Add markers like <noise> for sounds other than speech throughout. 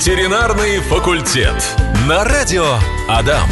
Ветеринарный факультет. На радио Адам.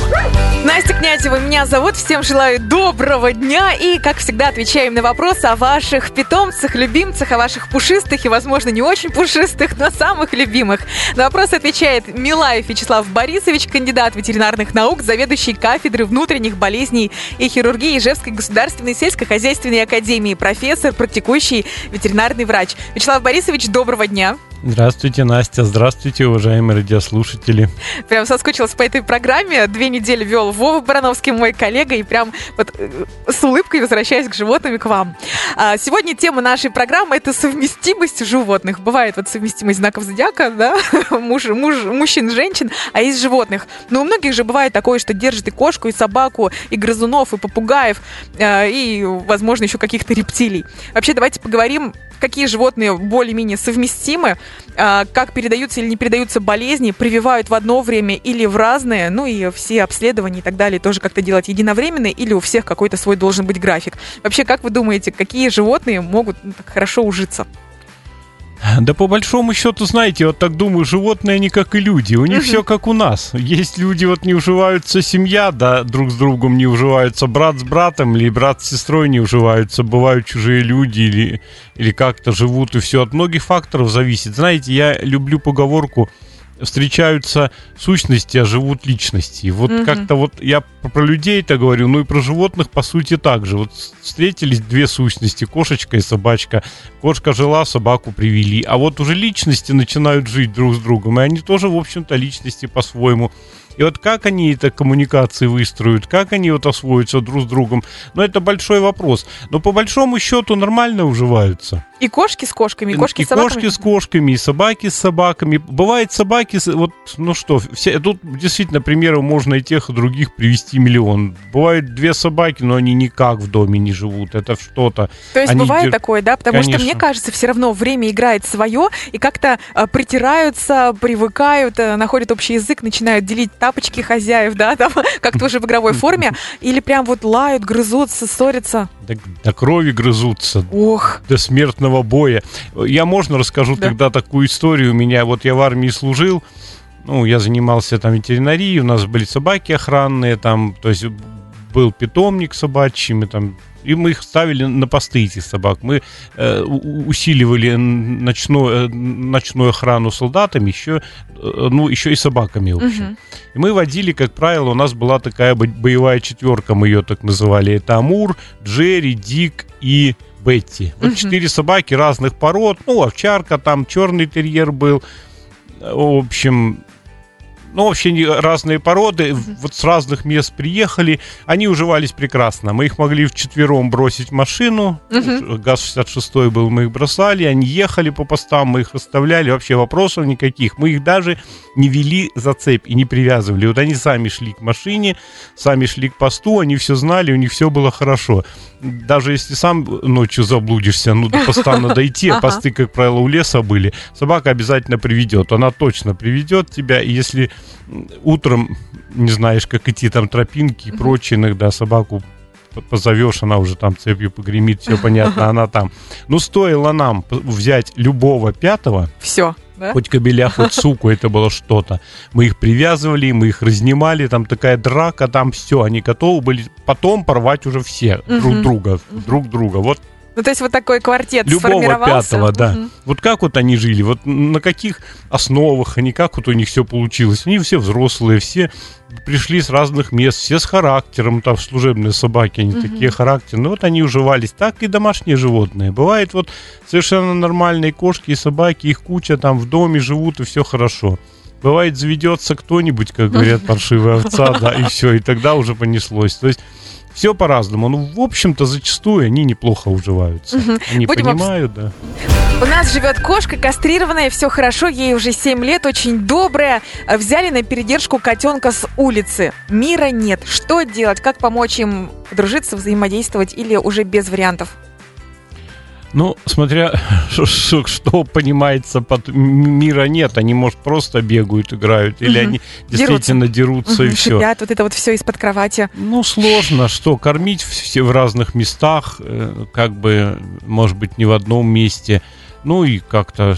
Настя Князева меня зовут. Всем желаю доброго дня. И, как всегда, отвечаем на вопросы о ваших питомцах, любимцах, о ваших пушистых и, возможно, не очень пушистых, но самых любимых. На вопросы отвечает Милаев Вячеслав Борисович, кандидат ветеринарных наук, заведующий кафедры внутренних болезней и хирургии Ижевской государственной сельскохозяйственной академии, профессор, практикующий ветеринарный врач. Вячеслав Борисович, доброго дня. Здравствуйте, Настя. Здравствуйте, уважаемые радиослушатели. Прям соскучилась по этой программе. Две недели вел Вова Барановский, мой коллега, и прям вот э, с улыбкой возвращаюсь к животным и к вам. А, сегодня тема нашей программы – это совместимость животных. Бывает вот совместимость знаков зодиака, да, <laughs> муж, муж, мужчин, женщин, а из животных. Но у многих же бывает такое, что держит и кошку, и собаку, и грызунов, и попугаев, э, и, возможно, еще каких-то рептилий. Вообще, давайте поговорим какие животные более-менее совместимы, а, как передаются или не передаются болезни, прививают в одно время или в разное, ну и все обследования и так далее тоже как-то делать единовременно или у всех какой-то свой должен быть график. Вообще, как вы думаете, какие животные могут ну, так хорошо ужиться? Да по большому счету, знаете, вот так думаю, животные они как и люди, у них все как у нас. Есть люди, вот не уживаются семья, да, друг с другом не уживаются брат с братом, или брат с сестрой не уживаются, бывают чужие люди, или, или как-то живут, и все от многих факторов зависит. Знаете, я люблю поговорку встречаются сущности, а живут личности. Вот угу. как-то вот я про людей это говорю, ну и про животных по сути так же. Вот встретились две сущности, кошечка и собачка. Кошка жила, собаку привели. А вот уже личности начинают жить друг с другом, и они тоже, в общем-то, личности по-своему. И вот как они это коммуникации выстроят, как они вот освоятся друг с другом, ну это большой вопрос. Но по большому счету нормально уживаются. И кошки с кошками, и кошки и с собаками. кошки с кошками, и собаки с собаками. Бывает собаки, вот, ну что, все, тут действительно примеров можно и тех, и других привести миллион. Бывают две собаки, но они никак в доме не живут, это что-то. То есть они бывает дер... такое, да? Потому Конечно. что мне кажется, все равно время играет свое, и как-то э, притираются, привыкают, э, находят общий язык, начинают делить тапочки хозяев, да, там, <laughs> как-то уже в игровой форме, или прям вот лают, грызутся, ссорятся. До, до крови грызутся. Ох. До смертного боя. Я можно расскажу да. тогда такую историю. У меня, вот я в армии служил, ну, я занимался там ветеринарией, у нас были собаки охранные, там, то есть был питомник собачий, мы там и мы их ставили на посты этих собак. Мы э, усиливали ночную, э, ночную охрану солдатами, еще, э, ну, еще и собаками, в общем. Угу. И мы водили, как правило, у нас была такая боевая четверка, мы ее так называли. Это Амур, Джерри, Дик и Бетти. Вот угу. четыре собаки разных пород. Ну, овчарка, там черный терьер был. В общем, ну, вообще разные породы, mm-hmm. вот с разных мест приехали, они уживались прекрасно. Мы их могли вчетвером бросить в машину, mm-hmm. ГАЗ-66 был, мы их бросали, они ехали по постам, мы их оставляли, вообще вопросов никаких. Мы их даже не вели за цепь и не привязывали. Вот они сами шли к машине, сами шли к посту, они все знали, у них все было хорошо. Даже если сам ночью заблудишься, ну, до поста надо <laughs> идти, а посты, как правило, у леса были, собака обязательно приведет. Она точно приведет тебя, и если утром не знаешь, как идти там тропинки и прочее, иногда собаку позовешь, она уже там цепью погремит, все понятно, она там. Ну, стоило нам взять любого пятого. Все. Да? Хоть кобеля, хоть суку, это было что-то. Мы их привязывали, мы их разнимали, там такая драка, там все, они готовы были потом порвать уже все друг друга, друг друга. Вот ну, то есть вот такой квартет Любого пятого, да. Угу. Вот как вот они жили, вот на каких основах они, как вот у них все получилось. Они все взрослые, все пришли с разных мест, все с характером, там служебные собаки, они угу. такие характерные. Ну, вот они уживались. Так и домашние животные. Бывает вот совершенно нормальные кошки и собаки, их куча там в доме живут, и все хорошо. Бывает, заведется кто-нибудь, как говорят, <laughs> паршивая овца, да, и все, и тогда уже понеслось. То есть все по-разному. Ну, в общем-то, зачастую они неплохо уживаются. Угу. Они Будем понимают, об... да. У нас живет кошка кастрированная, все хорошо, ей уже 7 лет, очень добрая. Взяли на передержку котенка с улицы. Мира нет. Что делать? Как помочь им дружиться, взаимодействовать или уже без вариантов? Ну, смотря <laughs> что, что понимается под мира нет, они, может, просто бегают, играют, или угу. они действительно дерутся, дерутся угу, и все. Шипят, вот это вот все из-под кровати. Ну, сложно, что кормить все в разных местах, э, как бы, может быть, не в одном месте. Ну и как-то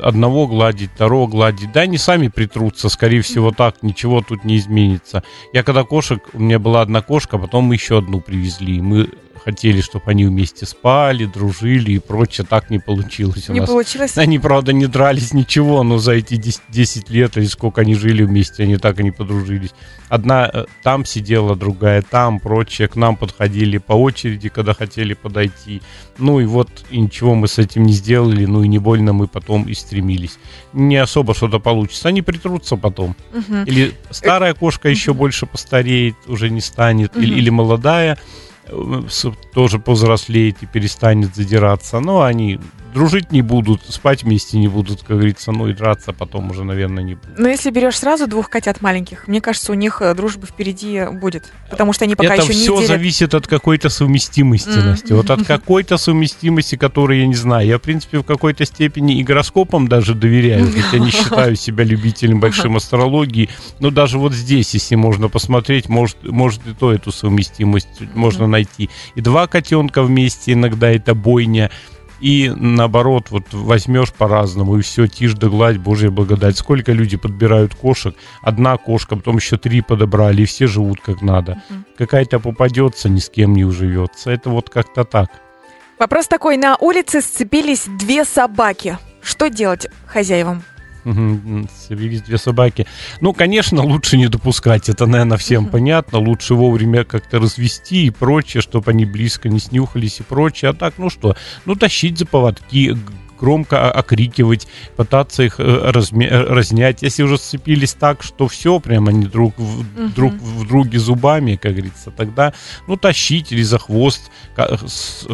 одного гладить, второго гладить. Да, они сами притрутся, скорее всего, так, ничего тут не изменится. Я когда кошек, у меня была одна кошка, потом мы еще одну привезли. Мы хотели, чтобы они вместе спали, дружили и прочее. Так не получилось у не нас. получилось? Они, правда, не дрались ничего, но за эти 10, 10 лет или сколько они жили вместе, они так и не подружились. Одна э, там сидела, другая там, прочее. К нам подходили по очереди, когда хотели подойти. Ну и вот, и ничего мы с этим не сделали, ну и не больно мы потом и стремились. Не особо что-то получится. Они притрутся потом. Угу. Или старая кошка еще больше постареет, уже не станет, или, или молодая э, тоже повзрослеет и перестанет задираться. Но они дружить не будут, спать вместе не будут, как говорится, ну и драться потом уже, наверное, не будут. Но если берешь сразу двух котят маленьких, мне кажется, у них э, дружба впереди будет, потому что они пока Это еще не все делят. зависит от какой-то совместимости. Настя. Вот от какой-то совместимости, которую я не знаю. Я, в принципе, в какой-то степени и гороскопам даже доверяю, хотя не считаю себя любителем большим астрологии. Но даже вот здесь, если можно посмотреть, может, может и то эту совместимость можно найти. И два котенка вместе иногда это бойня. И наоборот, вот возьмешь по-разному, и все, тишь да гладь, Божья благодать. Сколько люди подбирают кошек, одна кошка, потом еще три подобрали, и все живут как надо. Мгм. Какая-то попадется, ни с кем не уживется. Это вот как-то так. Вопрос такой, на улице сцепились две собаки. Что делать хозяевам? Сцепились две собаки. Ну, конечно, лучше не допускать. Это, наверное, всем понятно. Лучше вовремя как-то развести и прочее, чтобы они близко не снюхались и прочее. А так, ну что, ну, тащить за поводки, громко окрикивать, пытаться их э, разме- э, разнять. Если уже сцепились так, что все, прям они друг в, Мгм. друг в друге зубами, как говорится, тогда, ну, тащить или за хвост.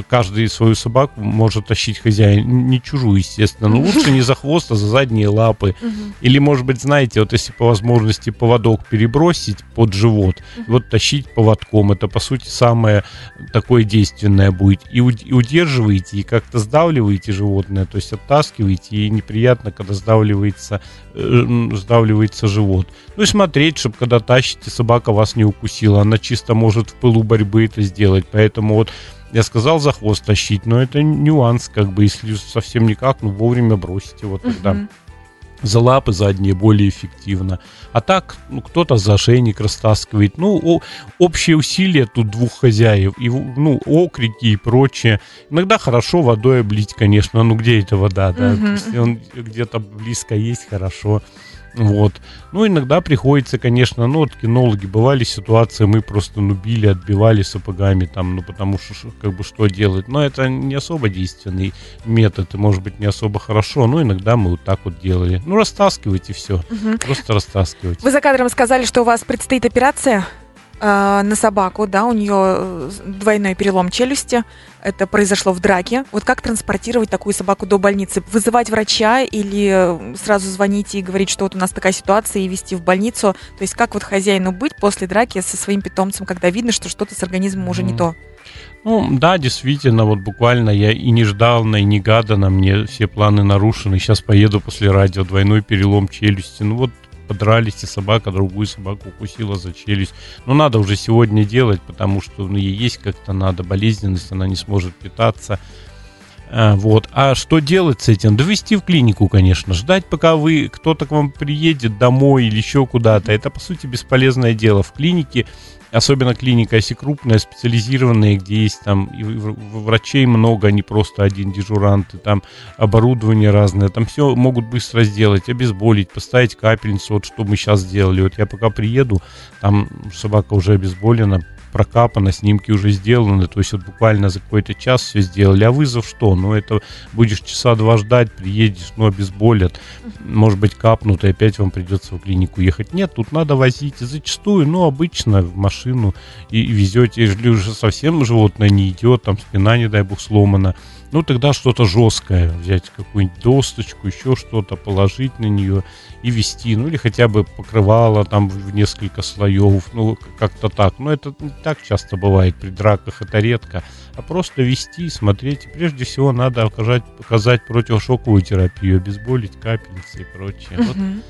Каждый свою собаку может тащить хозяин, не чужую, естественно. Но лучше не за хвост, а за задние лапы. Или, может быть, знаете, вот если по возможности поводок перебросить под живот, и вот тащить поводком, это, по сути, самое такое действенное будет. И, уд- и удерживаете, и как-то сдавливаете животное, то есть оттаскиваете, и неприятно, когда сдавливается, э, сдавливается живот. Ну и смотреть, чтобы когда тащите, собака вас не укусила. Она чисто может в пылу борьбы это сделать. Поэтому вот я сказал за хвост тащить, но это нюанс, как бы, если совсем никак, ну вовремя бросите вот тогда Мгм. За лапы задние более эффективно. А так, ну, кто-то за ошейник растаскивает. Ну, о- общее усилие тут двух хозяев. И, ну, окрики и прочее. Иногда хорошо водой облить, конечно. Ну, где эта вода, да? Мгм, Если он где-то близко есть, хорошо. Вот. Ну, иногда приходится, конечно, ну, вот кинологи, бывали ситуации, мы просто, ну, били, отбивали сапогами, там, ну, потому что, как бы, что делать. Но это не особо действенный метод, и, может быть, не особо хорошо, но иногда мы вот так вот делали. Ну, растаскивайте все, Мгм. просто растаскивайте. Вы за кадром сказали, что у вас предстоит операция э, на собаку, да, у нее э, двойной перелом челюсти. Это произошло в драке. Вот как транспортировать такую собаку до больницы? Вызывать врача или э, сразу звонить и говорить, что вот у нас такая ситуация, и вести в больницу? То есть как вот хозяину быть после драки со своим питомцем, когда видно, что что-то с организмом уже не Мгм. то? Ну, да, действительно, вот буквально я и не ждал, и не гадано, мне все планы нарушены. Сейчас поеду после радио, двойной перелом челюсти. Ну вот подрались, и собака другую собаку укусила за челюсть. Ну, надо уже сегодня делать, потому что ну, ей есть как-то надо болезненность, она не сможет питаться. А, вот. А что делать с этим? Довести в клинику, конечно. Ждать, пока вы кто-то к вам приедет домой или еще куда-то. Это, по сути, бесполезное дело. В клинике особенно клиника, если крупная, специализированная, где есть там и врачей много, а не просто один дежурант, и там оборудование разное, там все могут быстро сделать, обезболить, поставить капельницу, вот что мы сейчас сделали. Вот я пока приеду, там собака уже обезболена, прокапана, снимки уже сделаны, то есть вот буквально за какой-то час все сделали. А вызов что? Ну, это будешь часа два ждать, приедешь, ну, обезболят, может быть, капнут, и опять вам придется в клинику ехать. Нет, тут надо возить. И зачастую, ну, обычно в машину и везете, если уже совсем животное не идет, там спина, не дай бог, сломана, ну, тогда что-то жесткое, взять какую-нибудь досточку, еще что-то, положить на нее и вести, ну, или хотя бы покрывало там в несколько слоев, ну, как-то так. Но это не так часто бывает при драках, это редко. А просто вести, смотреть. И прежде всего надо оказать, показать противошоковую терапию, обезболить капельницы и прочее. Вот Мгм.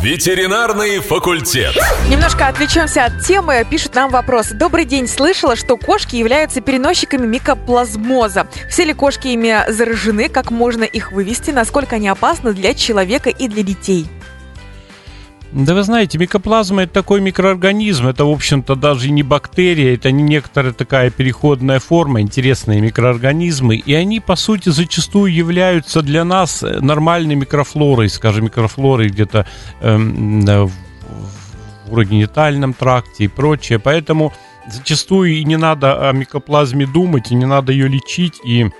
Ветеринарный факультет. Немножко отвлечемся от темы. Пишет нам вопрос. Добрый день. Слышала, что кошки являются переносчиками микоплазмоза. Все ли кошки ими заражены? Как можно их вывести? Насколько они опасны для человека и для детей? Да вы знаете, микоплазма это такой микроорганизм, это, в общем-то, даже не бактерия, это не некоторая такая переходная форма, интересные микроорганизмы, и они, по сути, зачастую являются для нас нормальной микрофлорой, скажем, микрофлорой где-то эм, в урогенитальном тракте и прочее, поэтому зачастую и не надо о микоплазме думать, и не надо ее лечить, и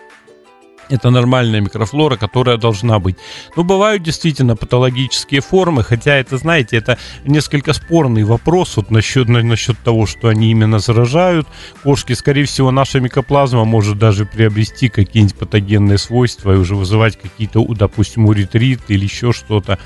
это нормальная микрофлора, которая должна быть. Ну, бывают действительно патологические формы, хотя это, знаете, это несколько спорный вопрос вот насчет, насчет того, что они именно заражают. Кошки, скорее всего, наша микоплазма может даже приобрести какие-нибудь патогенные свойства и уже вызывать какие-то, допустим, уретрит или еще что-то.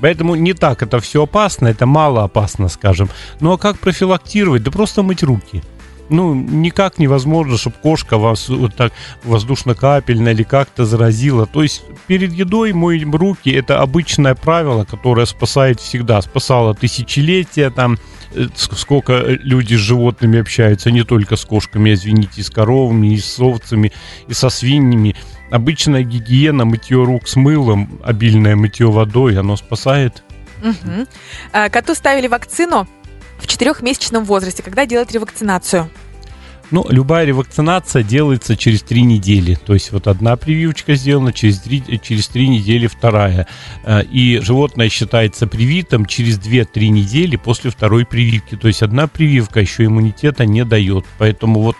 Поэтому не так это все опасно, это мало опасно, скажем. Ну а как профилактировать? Да просто мыть руки ну, никак невозможно, чтобы кошка вас вот так воздушно-капельно или как-то заразила. То есть перед едой мой руки это обычное правило, которое спасает всегда. Спасало тысячелетия, там, э, сколько люди с животными общаются, не только с кошками, извините, и с коровами, и с овцами, и со свиньями. Обычная гигиена, мытье рук с мылом, обильное мытье водой, оно спасает. Угу. Коту ставили вакцину в четырехмесячном возрасте, когда делать ревакцинацию? Ну, любая ревакцинация делается через три недели. То есть вот одна прививочка сделана, через три, через три недели вторая. Э, и животное считается привитым через 2-3 недели после второй прививки. То есть одна прививка еще иммунитета не дает. Поэтому вот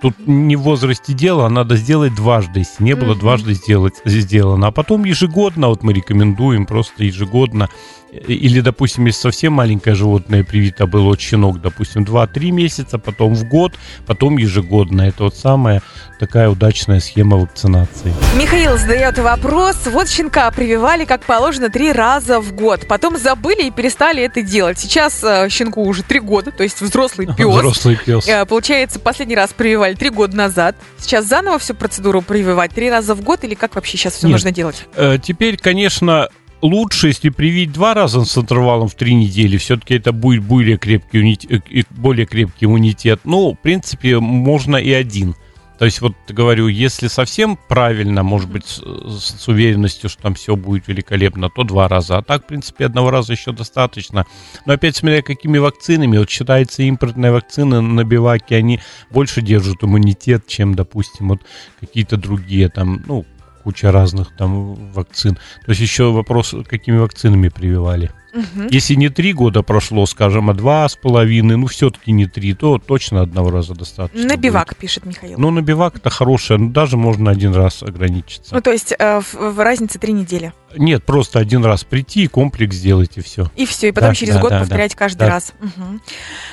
Тут не в возрасте дело, а надо сделать дважды. Если не было, дважды сделать, сделано. А потом ежегодно, вот мы рекомендуем просто ежегодно или, допустим, если совсем маленькое животное привито было от щенок, допустим, 2-3 месяца, потом в год, потом ежегодно. Это вот самая такая удачная схема вакцинации. Михаил задает вопрос. Вот щенка прививали, как положено, три раза в год. Потом забыли и перестали это делать. Сейчас э, щенку уже три года, то есть взрослый <laughs> пес. Взрослый пес. Э, получается, последний раз прививали три года назад. Сейчас заново всю процедуру прививать три раза в год или как вообще сейчас все Нет. нужно делать? Э, теперь, конечно, лучше, если привить два раза с интервалом в три недели, все-таки это будет более крепкий, унитет, э, более крепкий иммунитет. Ну, в принципе, можно и один. То есть, вот говорю, если совсем правильно, может быть, с, с уверенностью, что там все будет великолепно, то два раза. А так, в принципе, одного раза еще достаточно. Но опять смотря какими вакцинами. Вот считается, импортные вакцины на биваке, они больше держат иммунитет, чем, допустим, вот какие-то другие там, ну, куча разных там вакцин. То есть еще вопрос, какими вакцинами прививали. Угу. Если не три года прошло, скажем, а два с половиной, ну все-таки не три, то точно одного раза достаточно. На бивак, будет. пишет Михаил. Ну, на бивак это хорошее, ну даже можно один раз ограничиться. Ну, то есть э, в, в разнице три недели? Нет, просто один раз прийти, комплекс сделать и все. И все, и потом да, через да, год да, повторять да, каждый да. раз. Угу.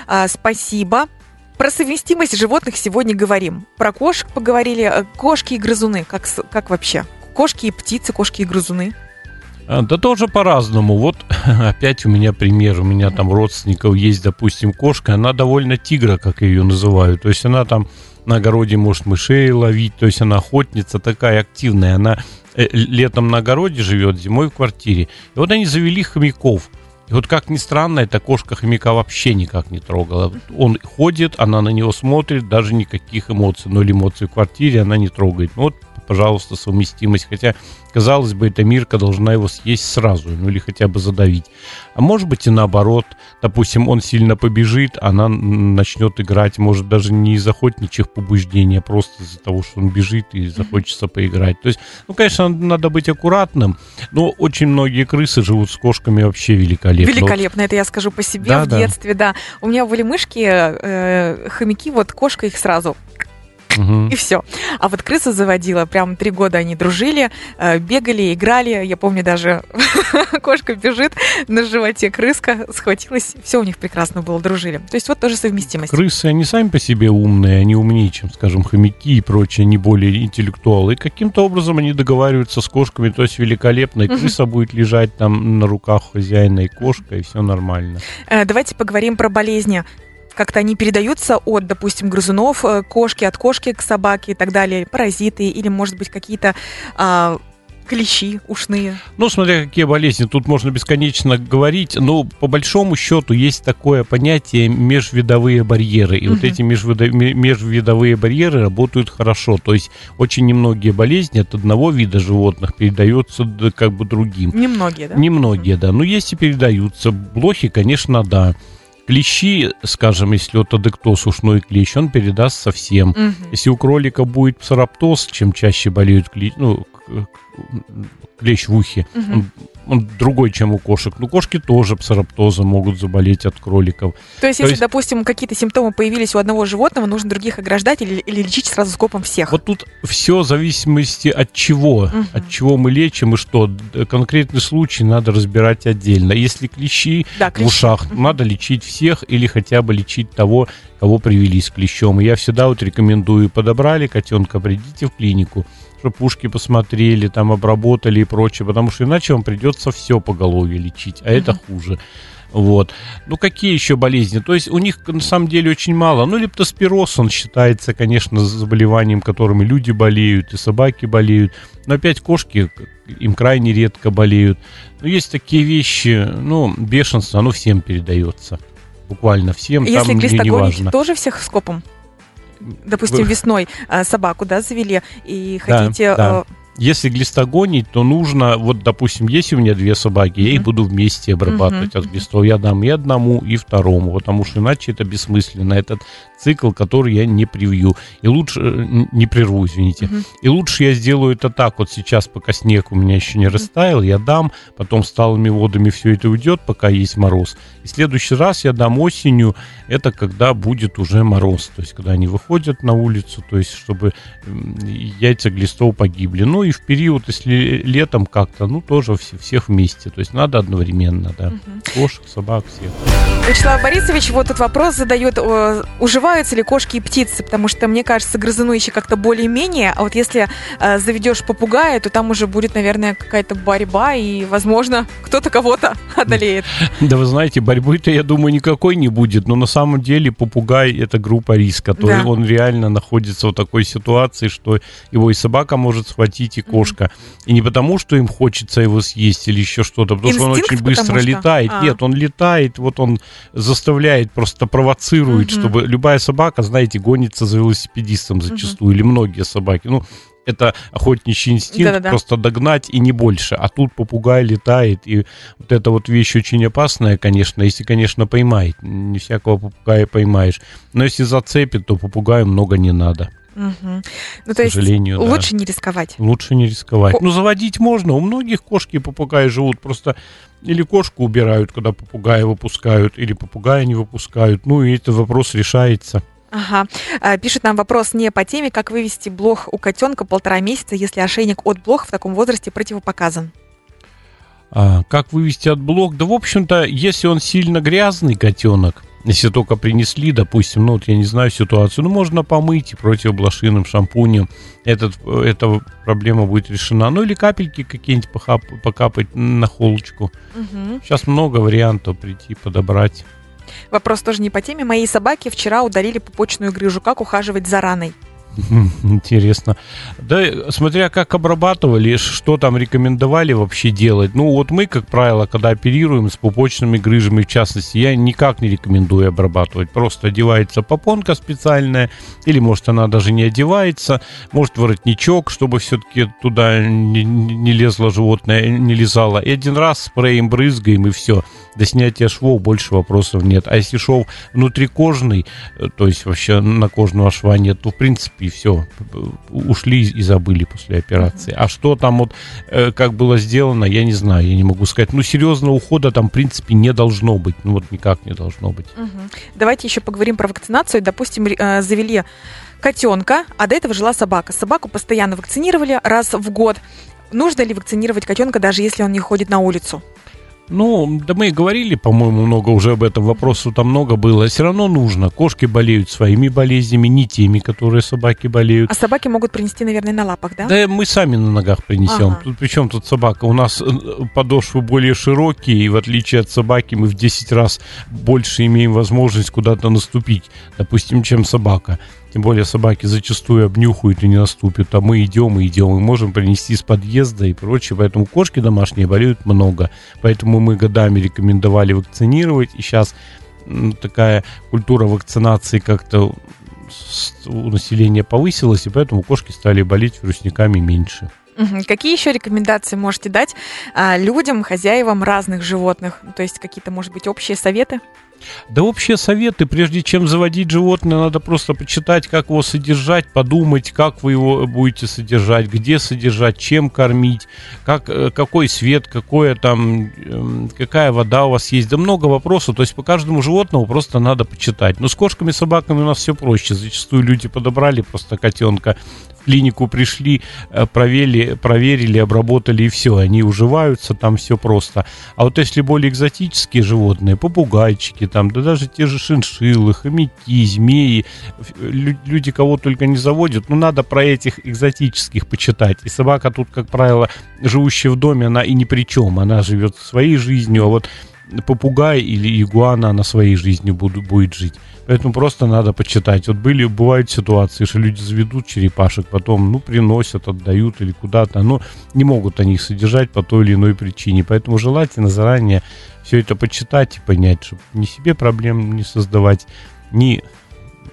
А, спасибо. Про совместимость животных сегодня говорим. Про кошек поговорили. Э, кошки и грызуны. Как, как вообще? Кошки и птицы, кошки и грызуны. А, да тоже по-разному. Вот <laughs> опять у меня пример. У меня там родственников есть, допустим, кошка. Она довольно тигра, как ее называют. То есть она там на огороде может мышей ловить. То есть она охотница такая активная. Она э, летом на огороде живет, зимой в квартире. И вот они завели хомяков. И вот как ни странно, эта кошка хомяка вообще никак не трогала. Он ходит, она на него смотрит, даже никаких эмоций. Ноль эмоций в квартире она не трогает. Ну вот, пожалуйста, совместимость. Хотя Казалось бы, эта Мирка должна его съесть сразу, ну или хотя бы задавить. А может быть и наоборот. Допустим, он сильно побежит, она начнет играть, может даже не из охотничьих побуждений, а просто из-за того, что он бежит и захочется поиграть. То есть, ну, конечно, надо быть аккуратным, но очень многие крысы живут с кошками вообще великолепно. Великолепно, это я скажу по себе да, в да. детстве, да. У меня были мышки, э, хомяки, вот кошка их сразу Угу. <laughs> И все. А вот крысу заводила, прям три года они дружили, э, бегали, играли. Я помню даже, <laughs> кошка бежит, на животе крыска схватилась. Все у них прекрасно было, дружили. То есть вот тоже совместимость. Крысы, они сами по себе умные, они умнее, чем, скажем, хомяки и прочее, не более интеллектуалы. И каким-то образом они договариваются с кошками, то есть великолепно. И крыса будет лежать там на руках хозяина и кошка, и все нормально. Э, давайте поговорим про болезни как-то они передаются от, допустим, грызунов, э, кошки от кошки к собаке и так далее, паразиты или, может быть, какие-то а, клещи ушные? Ну, смотря какие болезни, тут можно бесконечно говорить, но по большому счету есть такое понятие межвидовые барьеры. И угу. вот эти межвидовые барьеры работают хорошо. То есть очень немногие болезни от одного вида животных передаются как бы другим. Немногие, да? Немногие, да. Но есть и передаются. Блохи, конечно, да. Клещи, скажем, если вот адектоз ушной клещ, он передаст совсем. Угу. Если у кролика будет псороптоз, чем чаще болеют клещи, ну, клещ в ухе, угу. он он другой, чем у кошек. Но кошки тоже псороптоза могут заболеть от кроликов. То есть, То если, есть... допустим, какие-то симптомы появились у одного животного, нужно других ограждать или, или лечить сразу скопом всех? Вот тут все в зависимости от чего, угу. от чего мы лечим и что. Конкретный случай надо разбирать отдельно. Если клещи, да, клещи. в ушах, угу. надо лечить всех или хотя бы лечить того, кого привели с клещом. И я всегда вот рекомендую, подобрали котенка, придите в клинику, чтобы ушки посмотрели, там обработали и прочее, потому что иначе вам придется все по голове лечить, а это хуже. Вот. Ну, какие еще болезни? То есть у них на самом деле очень мало. Ну, лептоспироз, он считается, конечно, заболеванием, которым и люди болеют, и собаки болеют. Но опять кошки им крайне редко болеют. Но есть такие вещи, ну, бешенство, оно всем передается. Буквально всем. Если там глистогонить, тоже всех скопом? Допустим, весной э, собаку, да, завели, и хотите... Да, да. Если глистогонить, то нужно, вот, допустим, если у меня две собаки, я их буду вместе обрабатывать от глистов. Я дам и одному, и второму, потому что иначе это бессмысленно. Этот цикл, который я не привью. И лучше, э, не прерву, извините. И лучше я сделаю это так, вот сейчас, пока снег у меня еще не растаял, я дам, потом сталыми водами все это уйдет, пока есть мороз. И в следующий раз я дам осенью, это когда будет уже мороз, то есть когда они выходят на улицу, то есть чтобы яйца глистов погибли. Ну и в период, если летом как-то, ну тоже все, всех вместе, то есть надо одновременно, да. Угу. Кошек, собак, всех. Вячеслав Борисович вот этот вопрос задает, уживаются ли кошки и птицы? Потому что, мне кажется, грызуны еще как-то более-менее, а вот если э, заведешь попугая, то там уже будет, наверное, какая-то борьба, и, возможно, кто-то кого-то <laughs> одолеет. Да вы знаете, борьбы-то, я думаю, никакой не будет, но на самом деле попугай — это группа риска, то да. он реально находится в такой ситуации, что его и собака может схватить, и кошка. И не потому, что им хочется его съесть или еще что-то, потому Инстинкт, что он очень быстро что? летает. А. Нет, он летает, вот он заставляет, просто провоцирует, mm-hmm. чтобы любая собака, знаете, гонится за велосипедистом зачастую, угу. или многие собаки. Ну, это охотничий инстинкт, Да-да-да. просто догнать и не больше. А тут попугай летает, и вот эта вот вещь очень опасная, конечно, если, конечно, поймает. Не всякого попугая поймаешь. Но если зацепит, то попугаю много не надо. Угу. Ну, то есть да. лучше не рисковать. Лучше не рисковать. Ко... Ну, заводить можно. У многих кошки и попугаи живут просто или кошку убирают, когда попугая выпускают, или попугая не выпускают. Ну, и этот вопрос решается. Ага. А, пишет нам вопрос не по теме, как вывести блох у котенка полтора месяца, если ошейник от блоха в таком возрасте противопоказан. А, как вывести от блок? Да, в общем-то, если он сильно грязный котенок, если только принесли, допустим, ну вот я не знаю ситуацию, ну можно помыть и противоблошиным шампунем, этот, эта проблема будет решена. Ну или капельки какие-нибудь покапать на холочку. Угу. Сейчас много вариантов прийти, подобрать. Вопрос тоже не по теме. Моей собаке вчера удалили пупочную грыжу. Как ухаживать за раной? <laughs> Интересно. Да, смотря как обрабатывали, что там рекомендовали вообще делать. Ну, вот мы, как правило, когда оперируем с пупочными грыжами, в частности, я никак не рекомендую обрабатывать. Просто одевается попонка специальная, или, может, она даже не одевается, может, воротничок, чтобы все-таки туда не, не лезло животное, не лизало. И один раз спреем брызгаем, и все. До снятия швов больше вопросов нет. А если шов внутрикожный, э, то есть вообще на кожного шва нет, то, в принципе, все, ушли и забыли после операции. А что там вот, э, как было сделано, я не знаю, я не могу сказать. Ну, серьезного ухода там, в принципе, не должно быть. Ну, вот никак не должно быть. Угу. Давайте еще поговорим про вакцинацию. Допустим, э, завели котенка, а до этого жила собака. Собаку постоянно вакцинировали раз в год. Нужно ли вакцинировать котенка, даже если он не ходит на улицу? Ну, да мы и говорили, по-моему, много уже об этом. Вопросов там много было. Все равно нужно. Кошки болеют своими болезнями, не теми, которые собаки болеют. А собаки могут принести, наверное, на лапах, да? Да, мы сами на ногах принесем. Ага. Тут, причем тут собака? У нас э, подошвы более широкие, и в отличие от собаки мы в 10 раз больше имеем возможность куда-то наступить, допустим, чем собака. Тем более собаки зачастую обнюхают и не наступят, а мы идем и идем, и можем принести из подъезда и прочее, поэтому кошки домашние болеют много, поэтому мы годами рекомендовали вакцинировать, и сейчас такая культура вакцинации как-то у населения повысилась, и поэтому кошки стали болеть вирусниками меньше. Какие еще рекомендации можете дать а, людям, хозяевам разных животных? То есть какие-то, может быть, общие советы? Да вообще советы, прежде чем заводить животное, надо просто почитать, как его содержать, подумать, как вы его будете содержать, где содержать, чем кормить, как, э, какой свет, какое там, эм, какая вода у вас есть. Да много вопросов, то есть по каждому животному просто надо почитать. Но с кошками, собаками у нас все проще. Зачастую люди подобрали просто котенка, клинику пришли, э, проверили, проверили, обработали и все, они уживаются, там все просто. А вот если более экзотические животные, попугайчики, там, да даже те же шиншиллы, хомяки, змеи, люди кого только не заводят, ну надо про этих экзотических почитать. И собака тут, как правило, живущая в доме, она и ни при чем, она живет своей жизнью, а вот попугай или игуана на своей жизни будет, будет жить. Поэтому просто надо почитать. Вот были, бывают ситуации, что люди заведут черепашек, потом, ну, приносят, отдают или куда-то, но не могут они их содержать по той или иной причине. Поэтому желательно заранее все это почитать и понять, чтобы ни себе проблем не создавать, ни,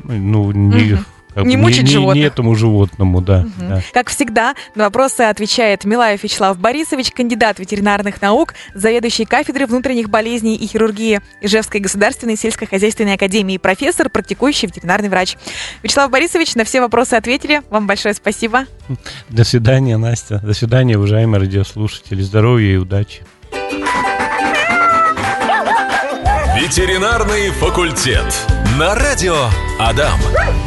ну, ни, угу. Как не мучить не, животных. Не этому животному, да, угу. да. Как всегда, на вопросы отвечает Милаев Вячеслав Борисович, кандидат ветеринарных наук, заведующий кафедрой внутренних болезней и хирургии Ижевской государственной сельскохозяйственной академии, профессор, практикующий ветеринарный врач. Вячеслав Борисович, на все вопросы ответили. Вам большое спасибо. До свидания, Настя. До свидания, уважаемые радиослушатели. Здоровья и удачи. Ветеринарный факультет. На радио Адам.